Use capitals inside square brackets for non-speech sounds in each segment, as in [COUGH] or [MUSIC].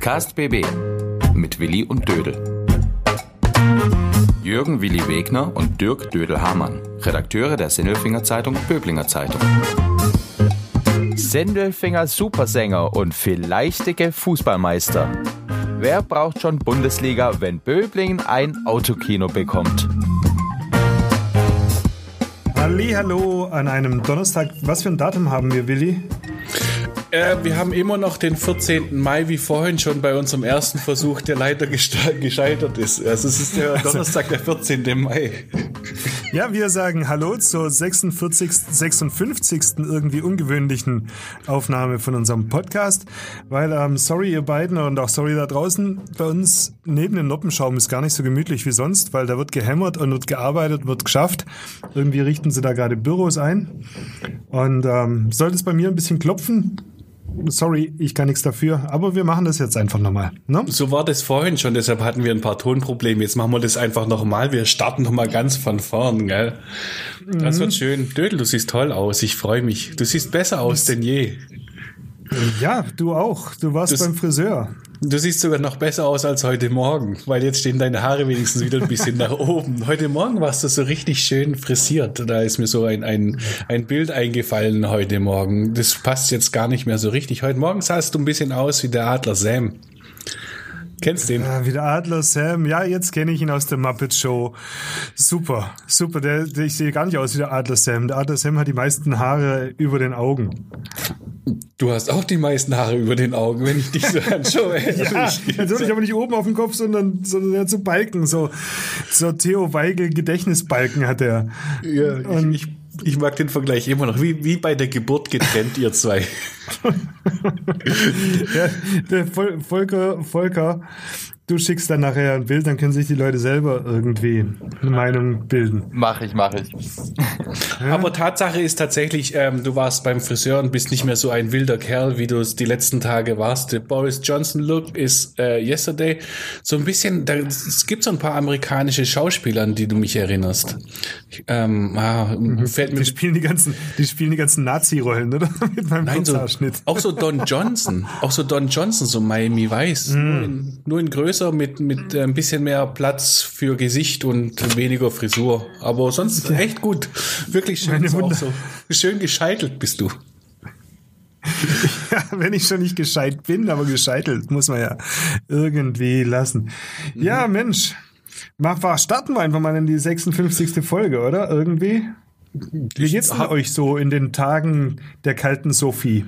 Podcast BB mit Willi und Dödel. Jürgen Willi Wegner und Dirk Dödel-Hamann, Redakteure der Sendelfinger Zeitung Böblinger Zeitung. Sendelfinger Supersänger und vielleichtige Fußballmeister. Wer braucht schon Bundesliga, wenn Böblingen ein Autokino bekommt? Hallo an einem Donnerstag. Was für ein Datum haben wir, Willi? Äh, wir haben immer noch den 14. Mai, wie vorhin schon bei unserem ersten Versuch, der leider gescheitert ist. Also es ist der also Donnerstag, der 14. Mai. Ja, wir sagen Hallo zur 46., 56. irgendwie ungewöhnlichen Aufnahme von unserem Podcast, weil, ähm, sorry ihr beiden und auch sorry da draußen, bei uns neben dem Noppenschaum ist gar nicht so gemütlich wie sonst, weil da wird gehämmert und wird gearbeitet, wird geschafft. Irgendwie richten sie da gerade Büros ein und ähm, sollte es bei mir ein bisschen klopfen, sorry, ich kann nichts dafür, aber wir machen das jetzt einfach nochmal. Ne? So war das vorhin schon, deshalb hatten wir ein paar Tonprobleme. Jetzt machen wir das einfach nochmal. Wir starten nochmal ganz von vorn, gell? Das mhm. wird schön. Dödel, du siehst toll aus. Ich freue mich. Du siehst besser aus denn je. Ja, du auch. Du warst das, beim Friseur. Du siehst sogar noch besser aus als heute Morgen, weil jetzt stehen deine Haare wenigstens wieder ein bisschen nach oben. Heute Morgen warst du so richtig schön frisiert. Da ist mir so ein, ein, ein Bild eingefallen heute Morgen. Das passt jetzt gar nicht mehr so richtig. Heute Morgen sahst du ein bisschen aus wie der Adler Sam. Kennst du ihn? Ja, wie der Adler Sam. Ja, jetzt kenne ich ihn aus der Muppet Show. Super, super. Der, der, ich sehe gar nicht aus wie der Adler Sam. Der Adler Sam hat die meisten Haare über den Augen. Du hast auch die meisten Haare über den Augen, wenn ich dich so [LAUGHS] anschaue. ja, natürlich aber nicht oben auf dem Kopf, sondern, sondern so Balken, so, so Theo Weigel Gedächtnisbalken hat er. Ja, Und ich, ich, mag den Vergleich immer noch. Wie, wie bei der Geburt getrennt, ihr zwei. [LAUGHS] der, der Volker, Volker du schickst dann nachher ein Bild, dann können sich die Leute selber irgendwie eine Meinung bilden. Mach ich, mach ich. Aber Tatsache ist tatsächlich, ähm, du warst beim Friseur und bist nicht mehr so ein wilder Kerl, wie du es die letzten Tage warst. Der Boris Johnson Look ist äh, yesterday so ein bisschen, da, es gibt so ein paar amerikanische Schauspieler, an die du mich erinnerst. Ähm, ah, mhm. fällt mir die spielen die ganzen, die spielen die ganzen Nazi-Rollen, oder? [LAUGHS] Mit meinem Nein, so, auch so Don Johnson, auch so Don Johnson, so Miami Vice, mm. nur, in, nur in Größe größer mit, mit äh, ein bisschen mehr Platz für Gesicht und weniger Frisur. Aber sonst echt gut. Wirklich schön. So. Schön gescheitelt bist du. [LAUGHS] Ja, wenn ich schon nicht gescheit bin, aber gescheitelt muss man ja irgendwie lassen. Mhm. Ja, Mensch. Mach, starten wir einfach mal in die 56. Folge, oder? Irgendwie. Wie geht's denn euch so in den Tagen der kalten Sophie?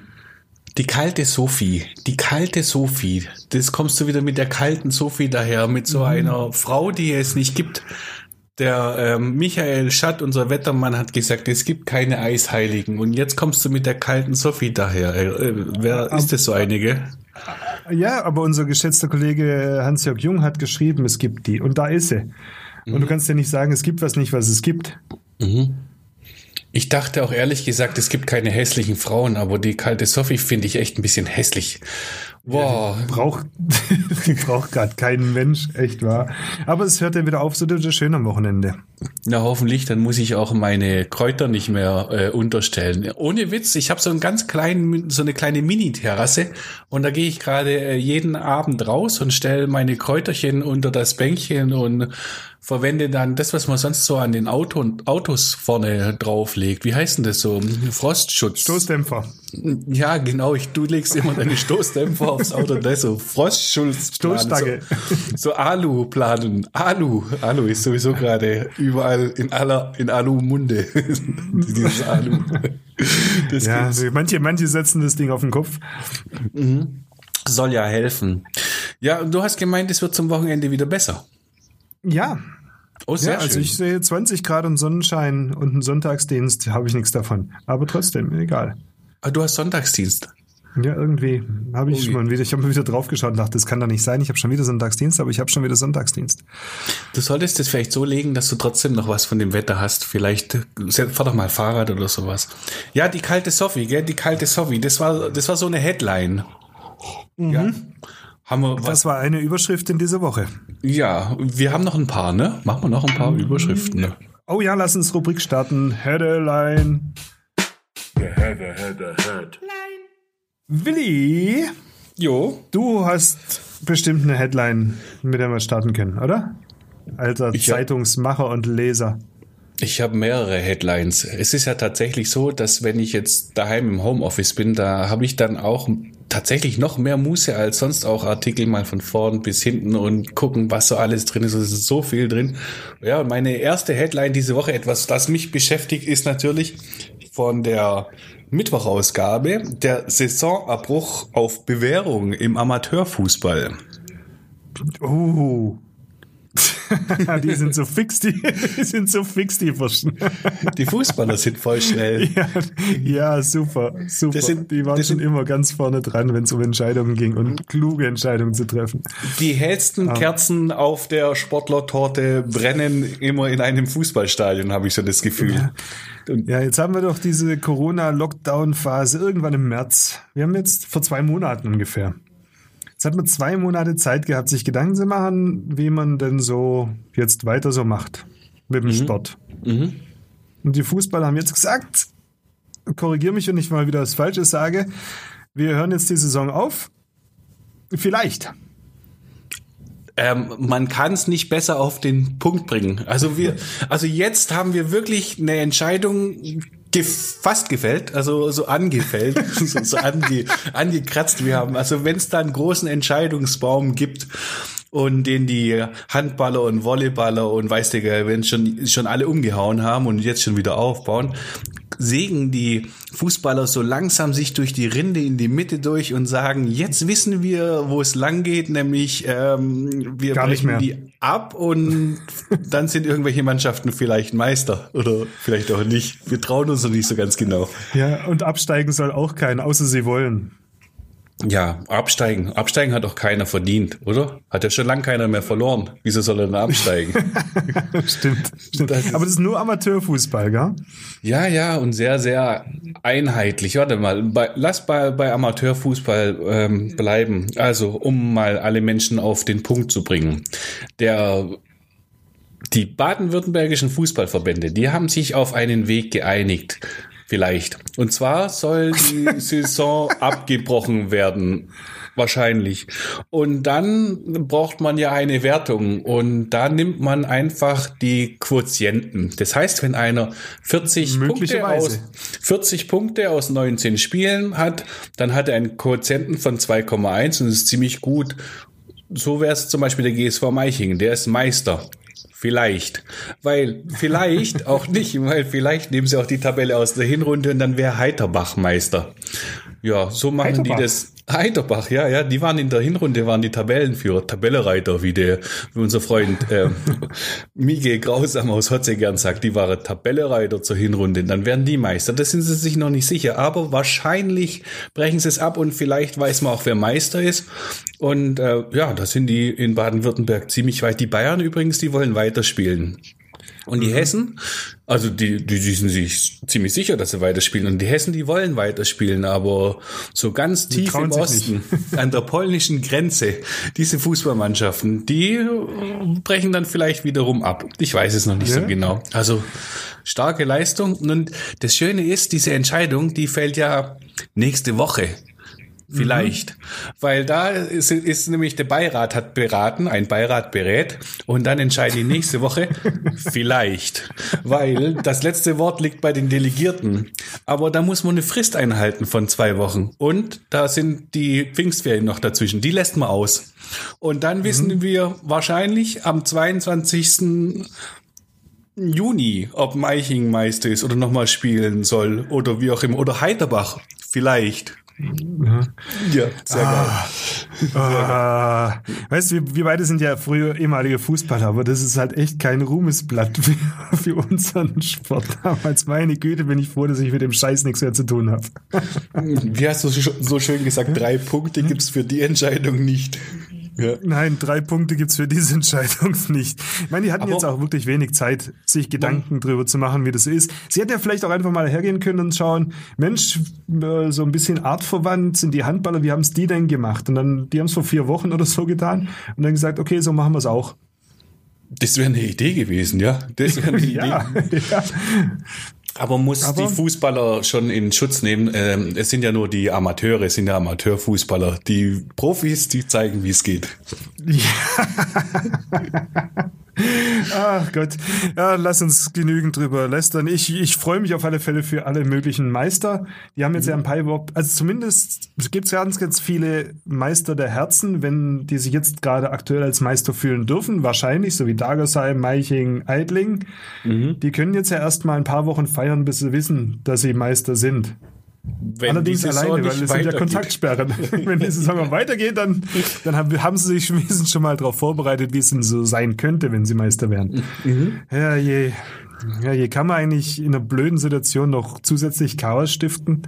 Die kalte Sophie, die kalte Sophie, das kommst du wieder mit der kalten Sophie daher, mit so mhm. einer Frau, die es nicht gibt. Der ähm, Michael Schatt, unser Wettermann, hat gesagt, es gibt keine Eisheiligen. Und jetzt kommst du mit der kalten Sophie daher. Äh, wer aber, ist das so einige? Ja, aber unser geschätzter Kollege Hans-Jörg Jung hat geschrieben, es gibt die. Und da ist sie. Und mhm. du kannst ja nicht sagen, es gibt was nicht, was es gibt. Mhm. Ich dachte auch ehrlich gesagt, es gibt keine hässlichen Frauen, aber die kalte Sophie finde ich echt ein bisschen hässlich. Boah. Ja, die braucht, [LAUGHS] die braucht gerade keinen Mensch, echt wahr. Aber es hört ja wieder auf, so schön am Wochenende. Na hoffentlich, dann muss ich auch meine Kräuter nicht mehr äh, unterstellen. Ohne Witz, ich habe so einen ganz kleinen, so eine kleine Mini-Terrasse und da gehe ich gerade äh, jeden Abend raus und stelle meine Kräuterchen unter das Bänkchen und verwende dann das, was man sonst so an den Auto, Autos vorne drauflegt. Wie heißt denn das so? Frostschutz. Stoßdämpfer. Ja, genau. Ich, du legst immer deine Stoßdämpfer aufs Auto. Das so Frostschutz. Stoßstange. So, so Alu-Planen. Alu. Alu ist sowieso gerade überall in aller, in Alu-Munde. [LAUGHS] Dieses Alu. Das ja, also manche, manche setzen das Ding auf den Kopf. Mhm. Soll ja helfen. Ja, du hast gemeint, es wird zum Wochenende wieder besser. Ja. Oh, sehr ja, also schön. ich sehe 20 Grad und Sonnenschein und einen Sonntagsdienst, habe ich nichts davon. Aber trotzdem, egal. Aber ah, du hast Sonntagsdienst. Ja, irgendwie habe ich oh, mal wieder, ich habe mal wieder draufgeschaut und dachte, das kann doch nicht sein. Ich habe schon wieder Sonntagsdienst, aber ich habe schon wieder Sonntagsdienst. Du solltest es vielleicht so legen, dass du trotzdem noch was von dem Wetter hast. Vielleicht fahr doch mal Fahrrad oder sowas. Ja, die kalte Sophie, gell? Die kalte Sophie. Das war, das war so eine Headline. Mhm. Ja. Haben wir, das war eine Überschrift in dieser Woche. Ja, wir haben noch ein paar, ne? Machen wir noch ein paar. Überschriften. Ne? Oh ja, lass uns Rubrik starten. Headline. Header, Header, Head. Willi, Jo. Du hast bestimmt eine Headline, mit der wir starten können, oder? Alter Ich Zeitungsmacher und Leser. Ich habe mehrere Headlines. Es ist ja tatsächlich so, dass wenn ich jetzt daheim im Homeoffice bin, da habe ich dann auch tatsächlich noch mehr Muße als sonst auch Artikel mal von vorn bis hinten und gucken, was so alles drin ist. Es ist so viel drin. Ja, und meine erste Headline diese Woche, etwas, das mich beschäftigt, ist natürlich von der Mittwochausgabe der Saisonabbruch auf Bewährung im Amateurfußball. Oh. [LAUGHS] die sind so fix, die, die sind so fix, die Burschen. Die Fußballer sind voll schnell. [LAUGHS] ja, ja, super, super. Das sind- die waren schon sind- immer ganz vorne dran, wenn es um Entscheidungen ging und kluge Entscheidungen zu treffen. Die hellsten Kerzen auf der Sportlertorte brennen immer in einem Fußballstadion, habe ich so das Gefühl. Und Ja, jetzt haben wir doch diese Corona-Lockdown-Phase irgendwann im März. Wir haben jetzt vor zwei Monaten ungefähr. Jetzt hat man zwei Monate Zeit gehabt, sich Gedanken zu machen, wie man denn so jetzt weiter so macht mit dem Sport. Und die Fußballer haben jetzt gesagt, korrigiere mich, wenn ich mal wieder was Falsches sage, wir hören jetzt die Saison auf. Vielleicht. ähm, man kann es nicht besser auf den Punkt bringen. Also wir, also jetzt haben wir wirklich eine Entscheidung ge fast gefällt, also so angefällt, [LAUGHS] so, so ange angekratzt. Wir haben, also wenn es da einen großen Entscheidungsbaum gibt und den die Handballer und Volleyballer und weiß der wenn schon schon alle umgehauen haben und jetzt schon wieder aufbauen, sägen die Fußballer so langsam sich durch die Rinde in die Mitte durch und sagen, jetzt wissen wir, wo es lang geht, nämlich ähm, wir Gar brechen die ab und dann sind irgendwelche Mannschaften vielleicht Meister oder vielleicht auch nicht. Wir trauen uns noch nicht so ganz genau. Ja, und absteigen soll auch keiner, außer sie wollen. Ja, absteigen. Absteigen hat doch keiner verdient, oder? Hat ja schon lange keiner mehr verloren. Wieso soll er denn absteigen? [LAUGHS] stimmt, stimmt. Das Aber das ist nur Amateurfußball, gell? Ja, ja, und sehr, sehr einheitlich. Warte mal, bei, lass bei, bei Amateurfußball ähm, bleiben. Also, um mal alle Menschen auf den Punkt zu bringen. Der, die baden-württembergischen Fußballverbände, die haben sich auf einen Weg geeinigt. Vielleicht. Und zwar soll die [LAUGHS] Saison abgebrochen werden. Wahrscheinlich. Und dann braucht man ja eine Wertung und da nimmt man einfach die Quotienten. Das heißt, wenn einer 40 Punkte aus 40 Punkte aus 19 Spielen hat, dann hat er einen Quotienten von 2,1 und das ist ziemlich gut. So wäre es zum Beispiel der GSV Meichingen, der ist Meister. Vielleicht. Weil, vielleicht auch nicht, weil vielleicht nehmen sie auch die Tabelle aus der Hinrunde und dann wäre Heiterbach Meister. Ja, so machen Heiterbach? die das. Heiterbach, ja, ja, die waren in der Hinrunde, waren die Tabellenführer, Tabellereiter, wie der, wie unser Freund [LAUGHS] äh, Miguel Grausam aus Hotze gern sagt, die waren Tabellereiter zur Hinrunde, dann werden die Meister. Das sind sie sich noch nicht sicher, aber wahrscheinlich brechen sie es ab und vielleicht weiß man auch, wer Meister ist. Und äh, ja, da sind die in Baden-Württemberg ziemlich weit. Die Bayern übrigens, die wollen weiterspielen. Und Mhm. die Hessen, also die, die, die sind sich ziemlich sicher, dass sie weiterspielen. Und die Hessen, die wollen weiterspielen, aber so ganz tief trauen im Osten, [LAUGHS] an der polnischen Grenze, diese Fußballmannschaften, die brechen dann vielleicht wiederum ab. Ich weiß es noch nicht so Ja. genau. Also starke Leistung. Und das Schöne ist, diese Entscheidung, die fällt ja nächste Woche. Vielleicht. Weil da ist, ist nämlich der Beirat hat beraten, ein Beirat berät und dann entscheiden die nächste Woche [LAUGHS] vielleicht. Weil das letzte Wort liegt bei den Delegierten. Aber da muss man eine Frist einhalten von zwei Wochen. Und da sind die Pfingstferien noch dazwischen. Die lässt man aus. Und dann wissen wir wahrscheinlich am 22. Juni, ob Meiching Meister ist oder nochmal spielen soll oder wie auch immer. Oder Heiterbach vielleicht. Ja, sehr geil. Ah, weißt du, wir, beide sind ja früher ehemalige Fußballer, aber das ist halt echt kein Ruhmesblatt für, für unseren Sport damals. Meine Güte, bin ich froh, dass ich mit dem Scheiß nichts mehr zu tun habe. Wie hast du so schön gesagt, drei Punkte gibt's für die Entscheidung nicht. Ja. Nein, drei Punkte gibt's für diese Entscheidung [LAUGHS] nicht. Ich meine, die hatten Aber- jetzt auch wirklich wenig Zeit, sich Gedanken drüber zu machen, wie das ist. Sie hätten ja vielleicht auch einfach mal hergehen können und schauen, Mensch, äh, so ein bisschen artverwandt sind die Handballer, wie haben's die denn gemacht? Und dann, die haben's vor vier Wochen oder so getan und dann gesagt, okay, so machen wir's auch. Das wäre eine Idee gewesen, ja. Das wäre eine [LAUGHS] Idee. Ja. Aber muss Aber- die Fußballer schon in Schutz nehmen? Ähm, es sind ja nur die Amateure, es sind ja Amateurfußballer. Die Profis, die zeigen, wie es geht. [LAUGHS] [LAUGHS] Ach Gott, ja, lass uns genügend drüber lästern. Ich, ich freue mich auf alle Fälle für alle möglichen Meister. Die haben jetzt ja ein paar überhaupt, also zumindest gibt es ganz, ganz viele Meister der Herzen, wenn die sich jetzt gerade aktuell als Meister fühlen dürfen, wahrscheinlich, so wie Dagersheim, Meiching, Eidling. Die können jetzt ja erst mal ein paar Wochen feiern, bis sie wissen, dass sie Meister sind. Wenn Allerdings alleine, weil es sind ja weitergeht. Kontaktsperren. [LAUGHS] Wenn die Saison weitergeht, dann, dann haben, haben sie sich wenigstens schon mal darauf vorbereitet, wie es denn so sein könnte, wenn sie Meister wären. Mhm. Ja, je. Ja, je kann man eigentlich in einer blöden Situation noch zusätzlich Chaos stiften.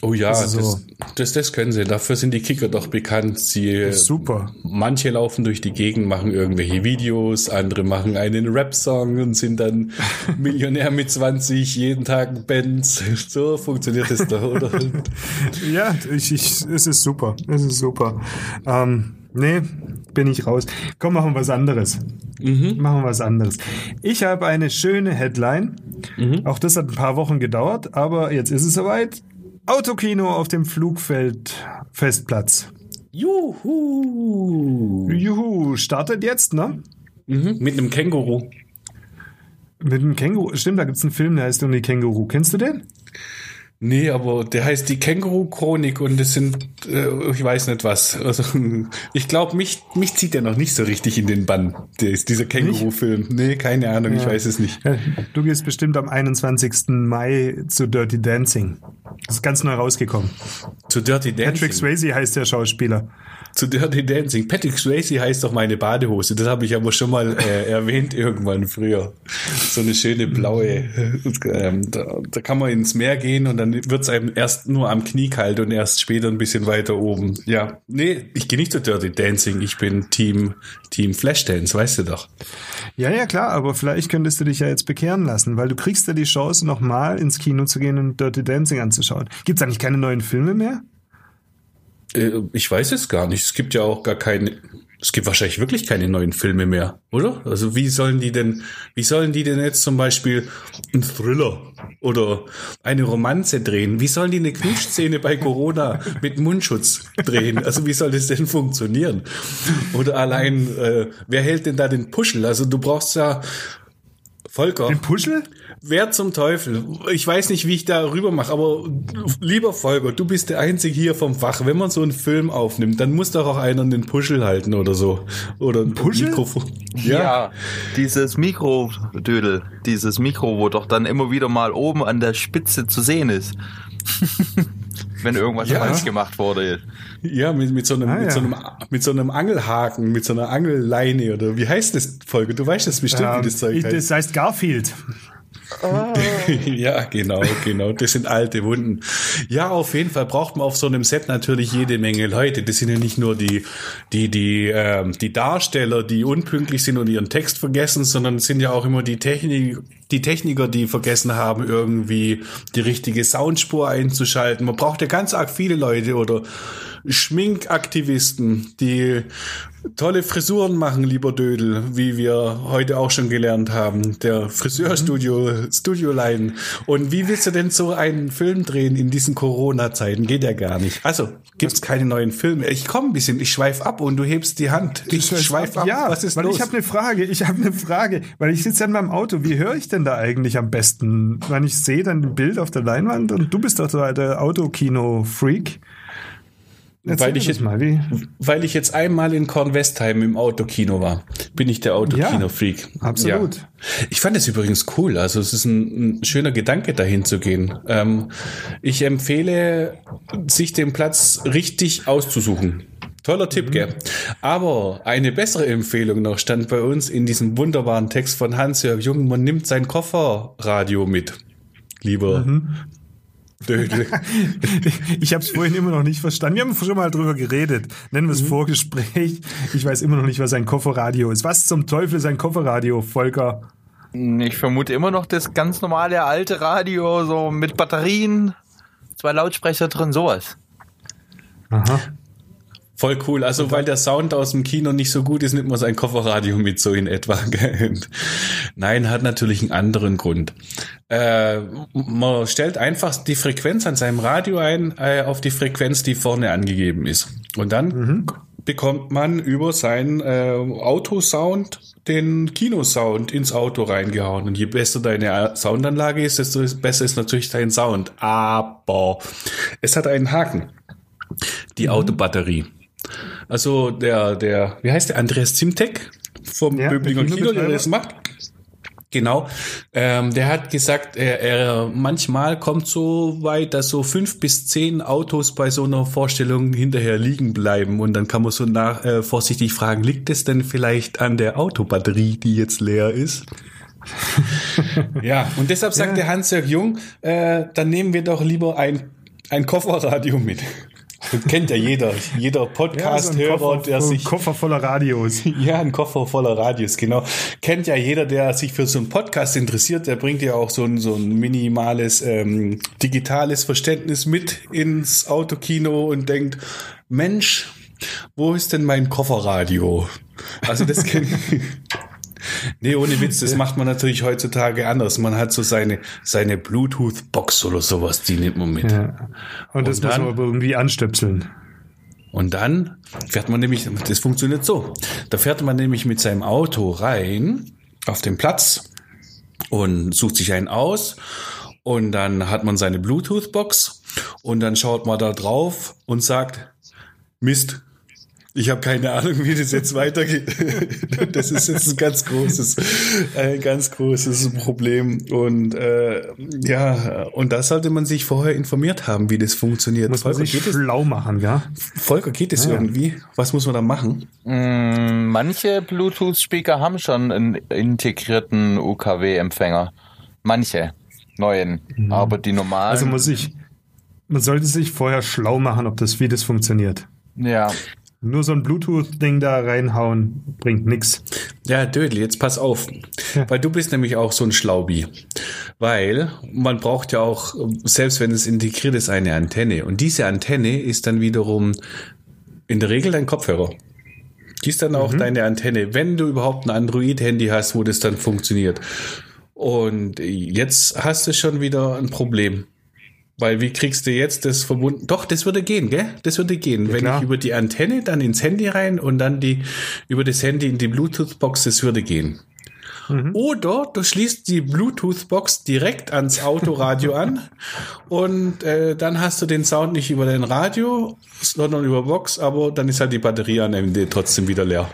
Oh ja, Also so. das, das, das können sie. Dafür sind die Kicker doch bekannt. Sie, Super. Manche laufen durch die Gegend, machen irgendwelche Videos, andere machen einen Rap-Song und sind dann [LAUGHS] Millionär mit 20, jeden Tag Bands. [LAUGHS] So funktioniert das doch, oder? [LAUGHS] Ja, ich, ich, es ist super. Es ist super. Ähm, nee, bin ich raus. Komm, machen wir was anderes. Machen wir was anderes. Ich habe eine schöne Headline. Auch das hat ein paar Wochen gedauert, aber jetzt ist es soweit. Autokino auf dem Flugfeld Festplatz. Juhu! Juhu, startet jetzt, ne? Mhm. Mit einem Känguru. Mit dem Känguru. Stimmt, da gibt's einen Film, der heißt irgendwie Känguru. Kennst du den? Nee, aber der heißt die Känguru-Chronik und es sind, äh, ich weiß nicht was. Also, [LAUGHS] ich glaube, mich, mich zieht der noch nicht so richtig in den Bann, der ist dieser Känguru-Film. Nee, keine Ahnung, ich weiß es nicht. Ja, Du gehst bestimmt am 21. Mai zu Dirty Dancing. Das ist ganz neu rausgekommen. Zu Dirty Dancing. Patrick Swayze heißt der Schauspieler. Zu Dirty Dancing. Patrick Swayze heißt doch meine Badehose. Das habe ich aber schon mal äh, [LAUGHS] erwähnt irgendwann früher. So eine schöne blaue. Ähm, da, da kann man ins Meer gehen und dann wird's einem erst nur am Knie kalt und erst später ein bisschen weiter oben. Ja, nee, ich gehe nicht zu Dirty Dancing. Ich bin Team Team Flashdance, weißt du doch. Ja, ja, klar, aber vielleicht könntest du dich ja jetzt bekehren lassen, weil du kriegst ja die Chance, nochmal ins Kino zu gehen und Dirty Dancing anzuschauen. Gibt's eigentlich keine neuen Filme mehr? Äh, ich weiß es gar nicht. Es gibt ja auch gar keine. Es gibt wahrscheinlich wirklich keine neuen Filme mehr, oder? Also wie sollen die denn, wie sollen die denn jetzt zum Beispiel einen Thriller oder eine Romanze drehen? Wie sollen die eine Knutschszene bei Corona mit Mundschutz drehen? Also wie soll das denn funktionieren? Oder allein, äh, wer hält denn da den Puschel? Also du brauchst ja Volker. Den Puschel? Wer zum Teufel? Ich weiß nicht, wie ich da rüber mache, aber lieber Volker, du bist der Einzige hier vom Fach. Wenn man so einen Film aufnimmt, dann muss doch auch einer den Puschel halten oder so. Oder ein Puschel? Mikrofon. Ja. dieses Mikrodödel, dieses Mikro, wo doch dann immer wieder mal oben an der Spitze zu sehen ist. [LAUGHS] Wenn irgendwas Ja. falsch gemacht wurde. Ja, mit, mit, so einem, Ah, mit, ja. so einem, mit so einem Angelhaken, mit so einer Angelleine oder wie heißt das, Volker? Du weißt das bestimmt, wie das Zeug heißt. das heißt Garfield. [LAUGHS] ja, genau, genau. Das sind alte Wunden. Ja, auf jeden Fall braucht man auf so einem Set natürlich jede Menge Leute. Das sind ja nicht nur die, die, die, ähm, die Darsteller, die unpünktlich sind und ihren Text vergessen, sondern es sind ja auch immer die Technik, die Techniker, die vergessen haben, irgendwie die richtige Soundspur einzuschalten. Man braucht ja ganz arg viele Leute oder Schminkaktivisten, die tolle Frisuren machen, lieber Dödel, wie wir heute auch schon gelernt haben. Der Friseurstudio, Studioline. Und wie willst du denn so einen Film drehen in diesen Corona-Zeiten? Geht ja gar nicht. Also, gibt's keine neuen Filme. Ich komme ein bisschen, ich schweif ab und du hebst die Hand. Ich schweif ab. Ja, Was ist weil los? ich habe eine Frage. Ich habe eine Frage, weil ich sitze ja in meinem Auto. Wie höre ich denn da eigentlich am besten? Wenn ich sehe dann ein Bild auf der Leinwand und du bist doch so der Autokino-Freak. Erzähl Weil ich jetzt- mal, wie? Weil ich jetzt einmal in Kornwestheim im Autokino war, bin ich der Autokino-Freak. absolut. Ja. Ich fand es übrigens cool. Also es ist ein, ein schöner Gedanke, dahin zu gehen. Ähm, ich empfehle, sich den Platz richtig auszusuchen. Toller Tipp, gell? Aber eine bessere Empfehlung noch stand bei uns in diesem wunderbaren Text von Hans-Jörg Jung. Man nimmt sein Kofferradio mit. Lieber Dödel. [LAUGHS] Ich habe es vorhin immer noch nicht verstanden. Wir haben schon mal drüber geredet. Nennen wir es Vorgespräch. Ich weiß immer noch nicht, was ein Kofferradio ist. Was zum Teufel ist ein Kofferradio, Volker? Ich vermute immer noch das ganz normale alte Radio, so mit Batterien, zwei Lautsprecher drin, sowas. Aha. Voll cool. Also weil der Sound aus dem Kino nicht so gut ist, nimmt man sein Kofferradio mit so in etwa. [LAUGHS] Nein, hat natürlich einen anderen Grund. Äh, man stellt einfach die Frequenz an seinem Radio ein äh, auf die Frequenz, die vorne angegeben ist. Und dann mhm. bekommt man über seinen äh, Autosound den Kinosound ins Auto reingehauen. Und je besser deine Soundanlage ist, desto besser ist natürlich dein Sound. Aber es hat einen Haken. Die mhm. Autobatterie. Also der, der, wie heißt der? Andreas Zimtek vom ja, Böblinger Kino, der das macht. Genau. Ähm, der hat gesagt, er, er manchmal kommt so weit, dass so fünf bis zehn Autos bei so einer Vorstellung hinterher liegen bleiben und dann kann man so nach, äh, vorsichtig fragen, liegt es denn vielleicht an der Autobatterie, die jetzt leer ist? [LAUGHS] ja, und deshalb sagt ja. der Hans-Jörg Jung, äh, dann nehmen wir doch lieber ein, ein Kofferradio mit. Das kennt ja jeder. Jeder Podcast-Hörer, ja, so der sich. Ein Koffer voller Radios. [LAUGHS] Ja, ein Koffer voller Radios, genau. Kennt ja jeder, der sich für so einen Podcast interessiert, der bringt ja auch so ein, so ein minimales ähm, digitales Verständnis mit ins Autokino und denkt, Mensch, wo ist denn mein Kofferradio? Also das kennt. [LAUGHS] Nee, ohne Witz, das macht man natürlich heutzutage anders. Man hat so seine, seine Bluetooth-Box oder sowas, die nimmt man mit. Ja. Und das und dann, muss man aber irgendwie anstöpseln. Und dann fährt man nämlich, das funktioniert so. Da fährt man nämlich mit seinem Auto rein auf den Platz und sucht sich einen aus und dann hat man seine Bluetooth-Box und dann schaut man da drauf und sagt, Mist, ich habe keine Ahnung, wie das jetzt weitergeht. [LAUGHS] Das ist jetzt ein ganz großes, ein ganz großes Problem. Und äh, ja, und da sollte man sich vorher informiert haben, wie das funktioniert. Muss man Volker, sich schlau machen, ja? Volker, geht es ja, irgendwie? Was muss man da machen? Mm, manche Bluetooth-Speaker haben schon einen integrierten UKW-Empfänger. Manche neuen, mhm. aber die normalen. Also muss ich, man sollte sich vorher schlau machen, ob das, wie das funktioniert. Ja. Nur so ein Bluetooth-Ding da reinhauen bringt nix. Ja, Dödel, jetzt pass auf. Ja. Weil du bist nämlich auch so ein Schlaubi. Weil man braucht ja auch, selbst wenn es integriert ist, eine Antenne. Und diese Antenne ist dann wiederum in der Regel dein Kopfhörer. Die ist dann auch mhm. deine Antenne, wenn du überhaupt ein Android-Handy hast, wo das dann funktioniert. Und jetzt hast du schon wieder ein Problem. Weil wie kriegst du jetzt das verbunden? Doch, das würde gehen, gell? Das würde gehen. Ja, Wenn klar. ich über die Antenne dann ins Handy rein und dann die über das Handy in die Bluetooth-Box, das würde gehen. Mhm. Oder du schließt die Bluetooth-Box direkt ans Autoradio an [LAUGHS] und äh, dann hast du den Sound nicht über dein Radio, sondern über Box, aber dann ist halt die Batterie am Ende trotzdem wieder leer.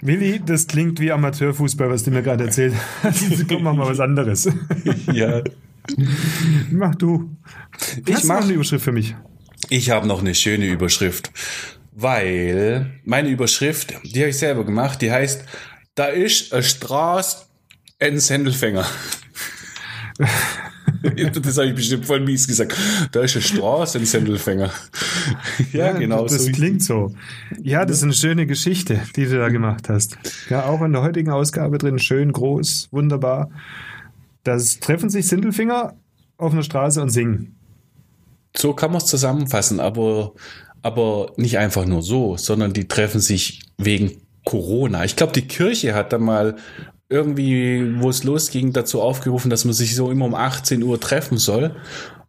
Willi, das klingt wie Amateurfußball, was du mir gerade erzählt hast. [LAUGHS] Komm, mach mal was anderes. ja. [LAUGHS] Mach du. Ich mache eine Überschrift für mich. Ich habe noch eine schöne Überschrift, weil meine Überschrift, die habe ich selber gemacht, die heißt, da ist eine Straße ein Sendelfänger. [LAUGHS] das habe ich bestimmt voll mies gesagt. Da ist eine Straße ein Sendelfänger. [LAUGHS] ja, ja, genau. Das so klingt so. Ja, das ist eine schöne Geschichte, die du da gemacht hast. Ja, auch in der heutigen Ausgabe drin, schön groß, wunderbar. Das treffen sich Sindelfinger auf einer Straße und singen. So kann man es zusammenfassen, aber, aber nicht einfach nur so, sondern die treffen sich wegen Corona. Ich glaube, die Kirche hat da mal irgendwie, wo es losging, dazu aufgerufen, dass man sich so immer um 18 Uhr treffen soll.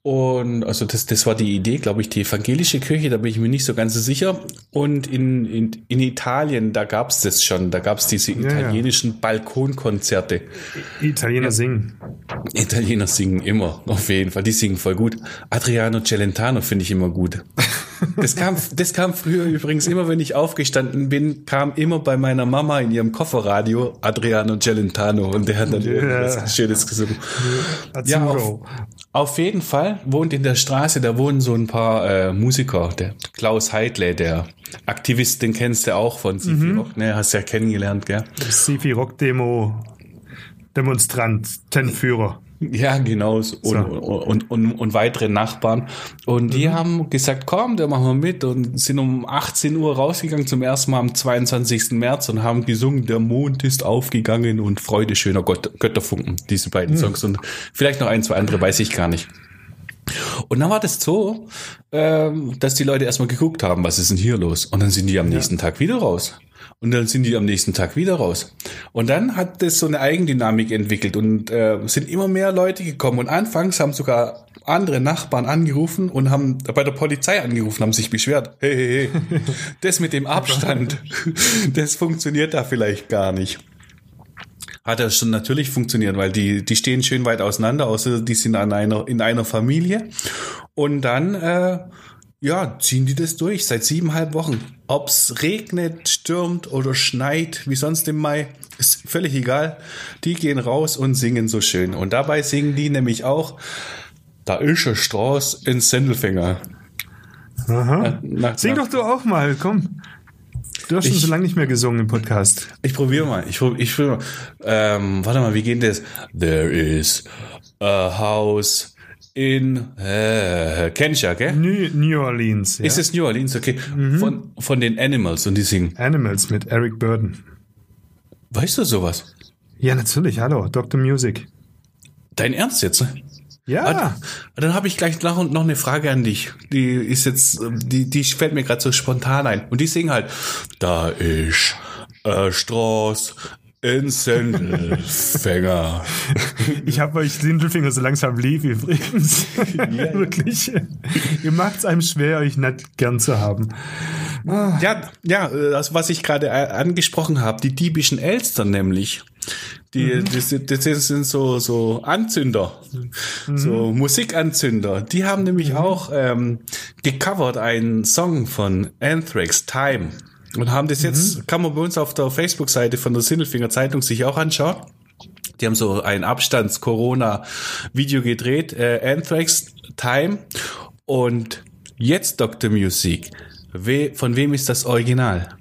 Und also das, das war die Idee, glaube ich, die evangelische Kirche, da bin ich mir nicht so ganz so sicher. Und in, in, in Italien, da gab es das schon, da gab es diese italienischen ja. Balkonkonzerte. Italiener ja. singen. Italiener singen immer, auf jeden Fall. Die singen voll gut. Adriano Celentano finde ich immer gut. [LAUGHS] Das kam, das kam früher übrigens immer, wenn ich aufgestanden bin, kam immer bei meiner Mama in ihrem Kofferradio Adriano Celentano und der hat dann yeah. Schönes gesungen. Ja, auf, auf jeden Fall wohnt in der Straße, da wohnen so ein paar äh, Musiker. Der Klaus Heidle, der Aktivist, den kennst du auch von Sifi mhm. Rock, ne? Hast du ja kennengelernt, gell? Sifi Rock Demo Demonstrant, Tenführer. Ja, genau. Und, so. und, und, und, weitere Nachbarn. Und die mhm. haben gesagt, komm, da machen wir mit und sind um 18 Uhr rausgegangen zum ersten Mal am 22. März und haben gesungen, der Mond ist aufgegangen und Freude schöner Gott, Götterfunken, diese beiden mhm. Songs. Und vielleicht noch ein, zwei andere, weiß ich gar nicht. Und dann war das so, ähm, dass die Leute erstmal geguckt haben, was ist denn hier los? Und dann sind die am nächsten Tag wieder raus. Und dann sind die am nächsten Tag wieder raus. Und dann hat das so eine Eigendynamik entwickelt und äh, sind immer mehr Leute gekommen. Und anfangs haben sogar andere Nachbarn angerufen und haben bei der Polizei angerufen, haben sich beschwert. Hey, hey, hey, [LAUGHS] das mit dem Abstand, [LAUGHS] das funktioniert da vielleicht gar nicht. Hat das schon natürlich funktioniert, weil die, die stehen schön weit auseinander, außer die sind an einer, in einer Familie. Und dann, äh, ja, ziehen die das durch seit siebeneinhalb Wochen. Ob's regnet, stürmt oder schneit, wie sonst im Mai, ist völlig egal. Die gehen raus und singen so schön. Und dabei singen die nämlich auch, da ist ein Strauß in Sendelfinger. Aha. Na- Sing na- doch du auch mal, komm. Du hast schon Ich- so lange nicht mehr gesungen im Podcast. Ich probiere mal. Ich, prob- ich probier mal. Ähm, warte mal, wie geht das? There is a house in äh, ja, gell? New, New Orleans. Ja? Ist es New Orleans? Okay. Von, von den Animals und die singen. Animals mit Eric Burden. Weißt du sowas? Ja, natürlich. Hallo, Dr. Music. Dein Ernst jetzt? ne? Ja. Ah, Dann habe ich gleich noch, noch eine Frage an dich. Die ist jetzt, die, die fällt mir gerade so spontan ein. Und die singen halt, da ist ein Strauß in Sendelfänger. [LAUGHS] Ich habe euch Sindelfinger so langsam lieb übrigens. [LAUGHS] Wirklich. Ihr macht es einem schwer, euch nicht gern zu haben. Ja, ja, äh, das, was ich gerade äh, angesprochen habe, die diebischen Elstern nämlich. Die, das, das sind so, so Anzünder, so Musikanzünder. Die haben nämlich auch ähm, gecovert einen Song von Anthrax, Time. Und haben das jetzt, kann man bei uns auf der Facebook-Seite von der Sindelfinger Zeitung sich auch anschauen. Die haben so ein Abstands-Corona-Video gedreht, äh, Anthrax, Time. Und jetzt Dr. Music. We, von wem ist das Original?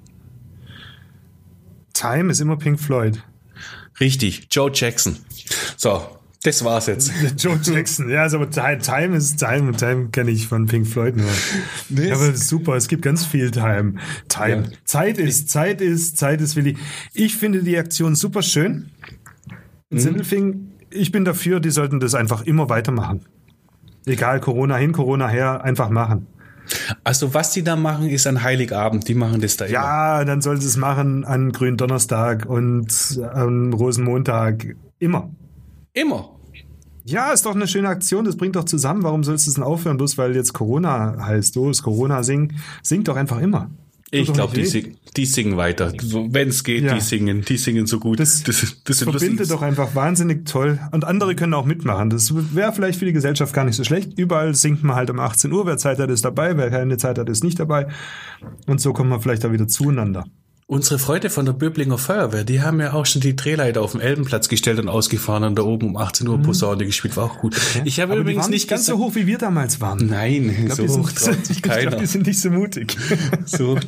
Time ist immer Pink Floyd. Richtig, Joe Jackson. So, das war's jetzt. [LAUGHS] Joe Jackson. Ja, also aber Time, ist Time und Time kenne ich von Pink Floyd nur. Ja, aber super, es gibt ganz viel Time. Time. Ja. Zeit ist, Zeit ist, Zeit ist Willi. Ich finde die Aktion super schön. In Sindelfing, ich bin dafür, die sollten das einfach immer weitermachen. Egal, Corona hin, Corona her, einfach machen. Also, was die da machen, ist an Heiligabend. Die machen das da immer. Ja, dann soll sie es machen an Gründonnerstag und am Rosenmontag. Immer. Immer. Ja, ist doch eine schöne Aktion, das bringt doch zusammen. Warum sollst du es denn aufhören, bloß weil jetzt Corona heißt, oh, ist Corona singen? Singt doch einfach immer. Ich glaube, die, sing, die singen weiter. Wenn es geht, Ja. die singen. Die singen so gut. Das, das, das, verbindet doch einfach wahnsinnig toll. Und andere können auch mitmachen. Das wäre vielleicht für die Gesellschaft gar nicht so schlecht. Überall singt man halt um 18 Uhr. Wer Zeit hat, ist dabei. Wer keine Zeit hat, ist nicht dabei. Und so kommen wir vielleicht auch wieder zueinander. Unsere Freunde von der Böblinger Feuerwehr, die haben ja auch schon die Drehleiter auf den Elbenplatz gestellt und ausgefahren und da oben um 18 Uhr Posaune gespielt. War auch gut. Ich habe Mhm. Aber übrigens nicht ganz so hoch, wie wir damals waren. Nein, Ich glaube, so hoch sind- ich glaub, die sind nicht so mutig. [LAUGHS] So hoch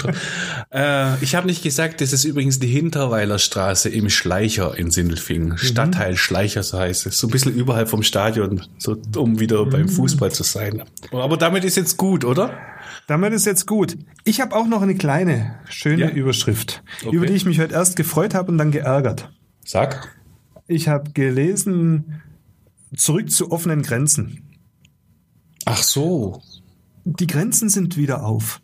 äh, ich habe nicht gesagt, das ist übrigens die Hinterweiler Straße im Schleicher in Sindelfingen. Stadtteil Schleicher, so heißt es. So ein bisschen überhalb vom Stadion, so um wieder beim Fußball zu sein. Aber damit ist jetzt gut, oder? Damit ist jetzt gut. Ich habe auch noch eine kleine, schöne Ja. Überschrift, Okay. über die ich mich heute erst gefreut habe und dann geärgert. Sag. Ich habe gelesen, zurück zu offenen Grenzen. Ach so. Die Grenzen sind wieder auf.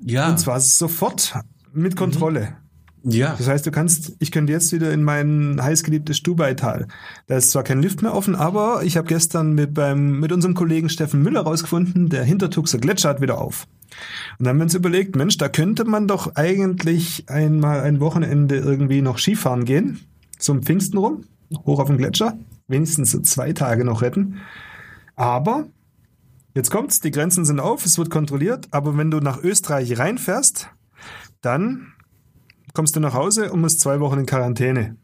Ja. Und zwar sofort mit Kontrolle. Ja. Das heißt, du kannst, ich könnte jetzt wieder in mein heißgeliebtes Stubaital. Da ist zwar kein Lift mehr offen, aber ich habe gestern mit, beim, mit unserem Kollegen Steffen Müller rausgefunden, der Hintertuxer Gletscher hat wieder auf. Und dann haben wir uns überlegt, Mensch, da könnte man doch eigentlich einmal ein Wochenende irgendwie noch Skifahren gehen, zum Pfingsten rum, hoch auf den Gletscher, wenigstens so zwei Tage noch retten. Aber jetzt kommt's, die Grenzen sind auf, es wird kontrolliert, aber wenn du nach Österreich reinfährst, dann kommst du nach Hause und musst zwei Wochen in Quarantäne.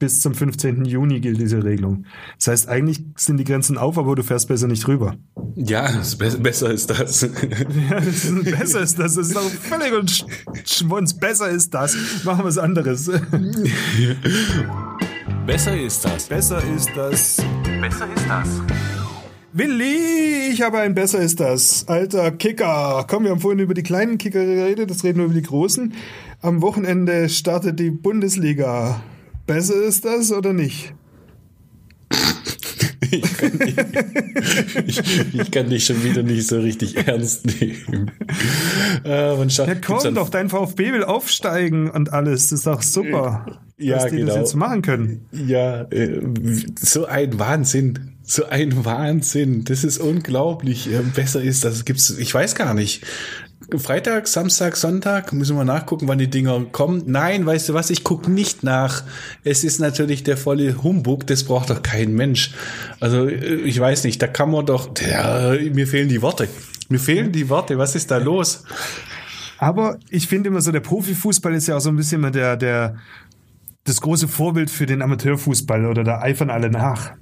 Bis zum 15. Juni gilt diese Regelung. Das heißt, eigentlich sind die Grenzen auf, aber du fährst besser nicht rüber. Ja, das be besser ist das. [LAUGHS] Ja, das ist, besser ist das. Das ist auch völlig und Sch- Schwunz. Besser ist das. Machen wir was anderes. [LAUGHS] Besser ist das. Besser ist das. Besser ist das. Willi, ich habe ein Besser ist das. Alter Kicker. Komm, wir haben vorhin über die kleinen Kicker geredet, jetzt reden wir über die großen. Am Wochenende startet die Bundesliga. Besser ist das oder [LAUGHS] nicht? ich, ich, kann dich schon wieder nicht so richtig ernst nehmen. Äh, ja, komm doch, dein VfB will aufsteigen und alles. Das ist doch super, ja, dass die genau. das jetzt machen können. Ja, äh, so ein Wahnsinn. So ein Wahnsinn. Das ist unglaublich. Besser ist das. Gibt's, ich weiß gar nicht. Freitag, Samstag, Sonntag, müssen wir nachgucken, wann die Dinger kommen. Nein, weißt du was, ich gucke nicht nach. Es ist natürlich der volle Humbug, das braucht doch kein Mensch. Also ich weiß nicht, da kann man doch, ja, mir fehlen die Worte. Mir fehlen die Worte, was ist da los? Aber ich finde immer so, der Profifußball ist ja auch so ein bisschen immer der, der, das große Vorbild für den Amateurfußball oder da eifern alle nach.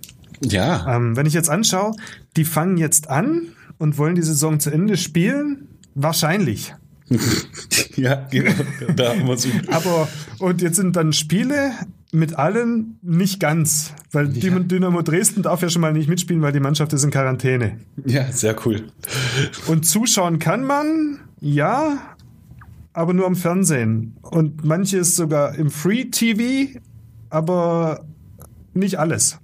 Ja. Ähm, wenn ich jetzt anschaue, die fangen jetzt an und wollen die Saison zu Ende spielen Wahrscheinlich. [LAUGHS] ja, genau. Da haben wir Aber, und jetzt sind dann Spiele mit allen nicht ganz, weil ja. Dynamo Dresden darf ja schon mal nicht mitspielen, weil die Mannschaft ist in Quarantäne. Ja, sehr cool. Und zuschauen kann man, ja, aber nur am Fernsehen. Und manches sogar im Free TV, aber nicht alles.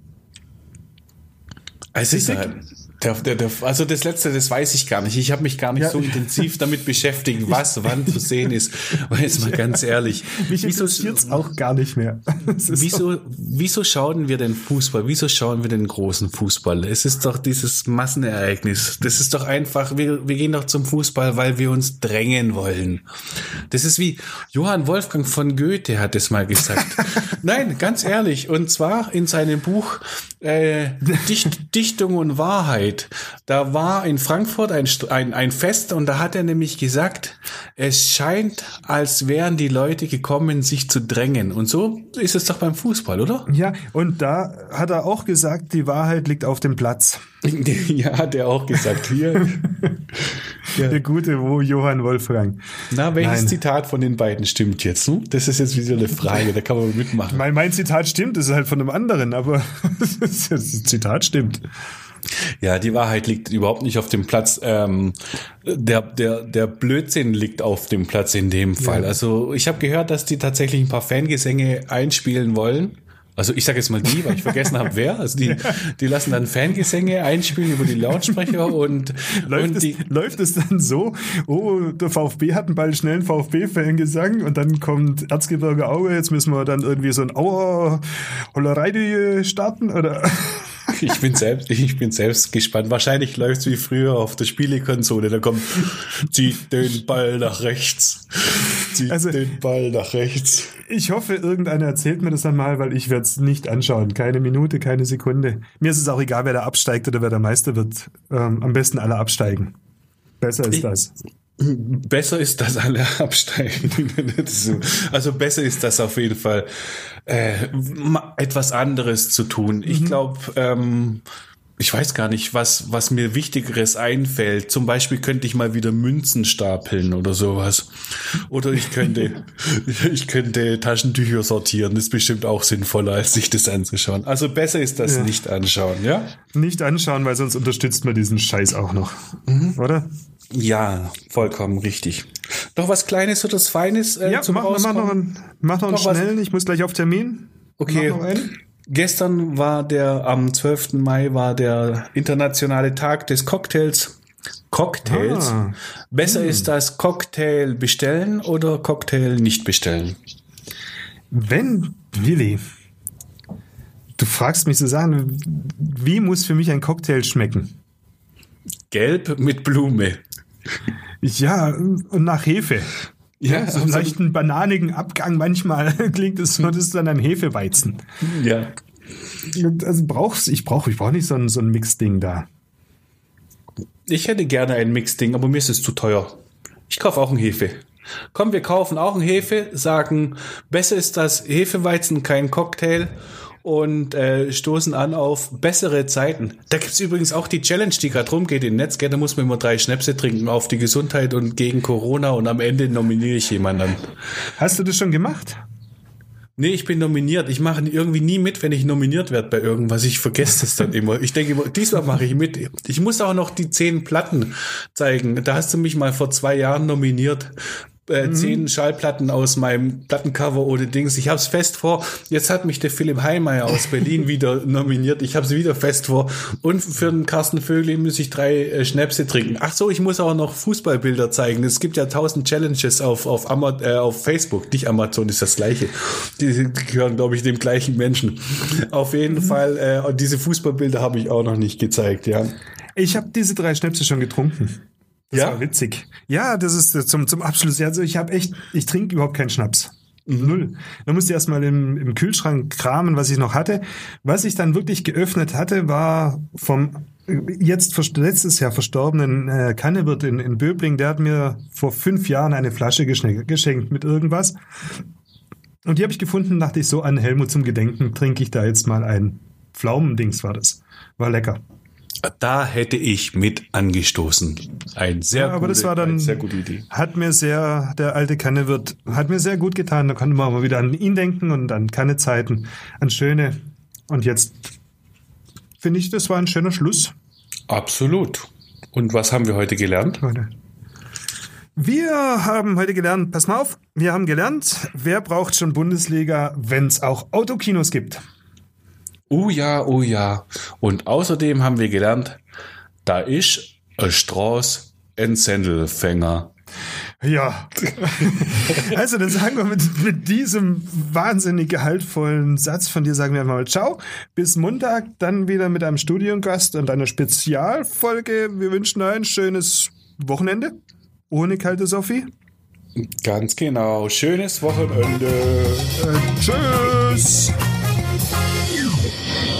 Es ist halt, der, der, der, also das letzte, das weiß ich gar nicht. Ich habe mich gar nicht ja. so intensiv damit beschäftigt, [LAUGHS] was wann zu sehen ist. Aber jetzt mal ganz ehrlich. Mich interessiert es auch gar nicht mehr. [LAUGHS] Wieso, wieso schauen wir denn Fußball? Wieso schauen wir den großen Fußball? Es ist doch dieses Massenereignis. Das ist doch einfach, wir, wir gehen doch zum Fußball, weil wir uns drängen wollen. Das ist wie Johann Wolfgang von Goethe hat es mal gesagt. [LAUGHS] Nein, ganz ehrlich. Und zwar in seinem Buch äh, Dicht, Dichtung und Wahrheit. Da war in Frankfurt ein, ein, ein Fest und da hat er nämlich gesagt, es scheint, als wären die Leute gekommen, sich zu drängen. Und so ist es doch beim Fußball, oder? Ja, und da hat er auch gesagt, die Wahrheit liegt auf dem Platz. [LAUGHS] ja, hat er auch gesagt. Hier. ja. [LAUGHS] Der gute wo Johann Wolfgang. Na, welches Nein. Zitat von den beiden stimmt jetzt? Hm? Das ist jetzt wieder eine Frage, da kann man mitmachen. Mein, mein Zitat stimmt, das ist halt von einem anderen, aber [LAUGHS] das Zitat stimmt. Ja, die Wahrheit liegt überhaupt nicht auf dem Platz. Ähm, der, der, der Blödsinn liegt auf dem Platz in dem Fall. Ja. Also ich habe gehört, dass die tatsächlich ein paar Fangesänge einspielen wollen. Also ich sage jetzt mal die, weil ich vergessen habe, wer. Also die, die lassen dann Fangesänge einspielen über die Lautsprecher und, [LAUGHS] läuft, und es, die, läuft es dann so, oh, der VfB hat einen bald schnell einen VfB-Fangesang und dann kommt Erzgebirge Aue, jetzt müssen wir dann irgendwie so ein Auer Hollerei starten oder? Ich bin selbst, ich bin selbst gespannt. Wahrscheinlich läuft es wie früher auf der Spielekonsole. Da kommt, zieht den Ball nach rechts. Zieht also, den Ball nach rechts. Ich hoffe, irgendeiner erzählt mir das dann mal, weil ich werde es nicht anschauen. Keine Minute, keine Sekunde. Mir ist es auch egal, wer da absteigt oder wer der Meister wird. Ähm, am besten alle absteigen. Besser ist ich, das. Besser ist, dass alle [LAUGHS] absteigen. also besser ist das auf jeden Fall, äh, etwas anderes zu tun. Ich mhm. glaube, ähm, ich weiß gar nicht, was, was mir Wichtigeres einfällt. Zum Beispiel könnte ich mal wieder Münzen stapeln oder sowas. Oder ich könnte, [LAUGHS] ich könnte Taschentücher sortieren. Das ist bestimmt auch sinnvoller, als sich das anzuschauen. Also besser ist das ja. nicht anschauen, ja? Nicht anschauen, weil sonst unterstützt man diesen Scheiß auch noch. Mhm. Oder? Ja, vollkommen richtig. Noch was Kleines oder was Feines äh, ja, zum mach, mach noch einen, mach noch einen schnellen, was? ich muss gleich auf Termin. Okay. Gestern war der, am 12. Mai war der internationale Tag des Cocktails. Cocktails. Ah. Besser hm. ist das Cocktail bestellen oder Cocktail nicht bestellen? Wenn, Willi, du fragst mich zu sagen, wie muss für mich ein Cocktail schmecken? Gelb mit Blume. Ja, und nach Hefe. Ja, so einen leichten bananigen Abgang manchmal [LAUGHS] klingt es so, das ist dann ein Hefeweizen. Ja. Also brauchst, ich brauche ich brauch nicht so ein, so ein Mixding da. Ich hätte gerne ein Mixding, aber mir ist es zu teuer. Ich kaufe auch ein Hefe. Komm, wir kaufen auch ein Hefe, sagen, besser ist das Hefeweizen, kein Cocktail und äh, stoßen an auf bessere Zeiten. Da gibt's übrigens auch die Challenge, die gerade rumgeht im Netz. Gell? Da muss man immer drei Schnäpse trinken auf die Gesundheit und gegen Corona und am Ende nominiere ich jemanden. Hast du das schon gemacht? Nee, ich bin nominiert. Ich mache irgendwie nie mit, wenn ich nominiert werde bei irgendwas. Ich vergesse das dann immer. Ich denke immer, diesmal mache ich mit. Ich muss auch noch die zehn Platten zeigen. Da hast du mich mal vor zwei Jahren nominiert äh, zehn Schallplatten aus meinem Plattencover ohne Dings. Ich hab's fest vor. Jetzt hat mich der Philipp Heimeyer aus Berlin [LAUGHS] wieder nominiert. Ich hab's wieder fest vor. Und für den Carsten Vögel muss ich drei äh, Schnäpse trinken. Ach so, ich muss auch noch Fußballbilder zeigen. Es gibt ja tausend Challenges auf, auf, Ama äh, auf Facebook. Nicht Amazon ist das gleiche. Die, gehören, glaube ich, dem gleichen Menschen. Auf jeden Fall, äh, diese Fußballbilder habe ich auch noch nicht gezeigt, ja. Ich habe diese drei Schnäpse schon getrunken. Das Ja? war witzig. Ja, das ist äh, zum, zum Abschluss. Also ich habe echt, ich trinke überhaupt keinen Schnaps. Null. Da musste ich erstmal im, im Kühlschrank kramen, was ich noch hatte. Was ich dann wirklich geöffnet hatte, war vom jetzt letztes Jahr verstorbenen äh, Kannewirt in, in Böbling. Der hat mir vor fünf Jahren eine Flasche geschenkt, geschenkt mit irgendwas. Und die habe ich gefunden, dachte ich so an Helmut zum Gedenken, trinke ich da jetzt mal ein. Pflaumendings war das. War lecker. Da hätte ich mit angestoßen. Ein sehr Ja, aber gute, das war dann, sehr gute Idee. hat mir sehr, der alte Kannewirt, hat mir sehr gut getan. Da konnte man mal wieder an ihn denken und an Kannezeiten, an schöne. Und jetzt finde ich, das war ein schöner Schluss. Absolut. Und was haben wir heute gelernt? Wir haben heute gelernt, pass mal auf, wir haben gelernt, wer braucht schon Bundesliga, wenn es auch Autokinos gibt. Oh ja, oh ja. Und außerdem haben wir gelernt, da ist ein Strauß ein Sendelfänger. Ja. [LAUGHS] Also, dann sagen wir mit, mit diesem wahnsinnig gehaltvollen Satz von dir, sagen wir mal Ciao. Bis Montag, dann wieder mit einem Studiengast und einer Spezialfolge. Wir wünschen ein schönes Wochenende. Ohne kalte Sophie. Ganz genau. Schönes Wochenende. Äh, tschüss.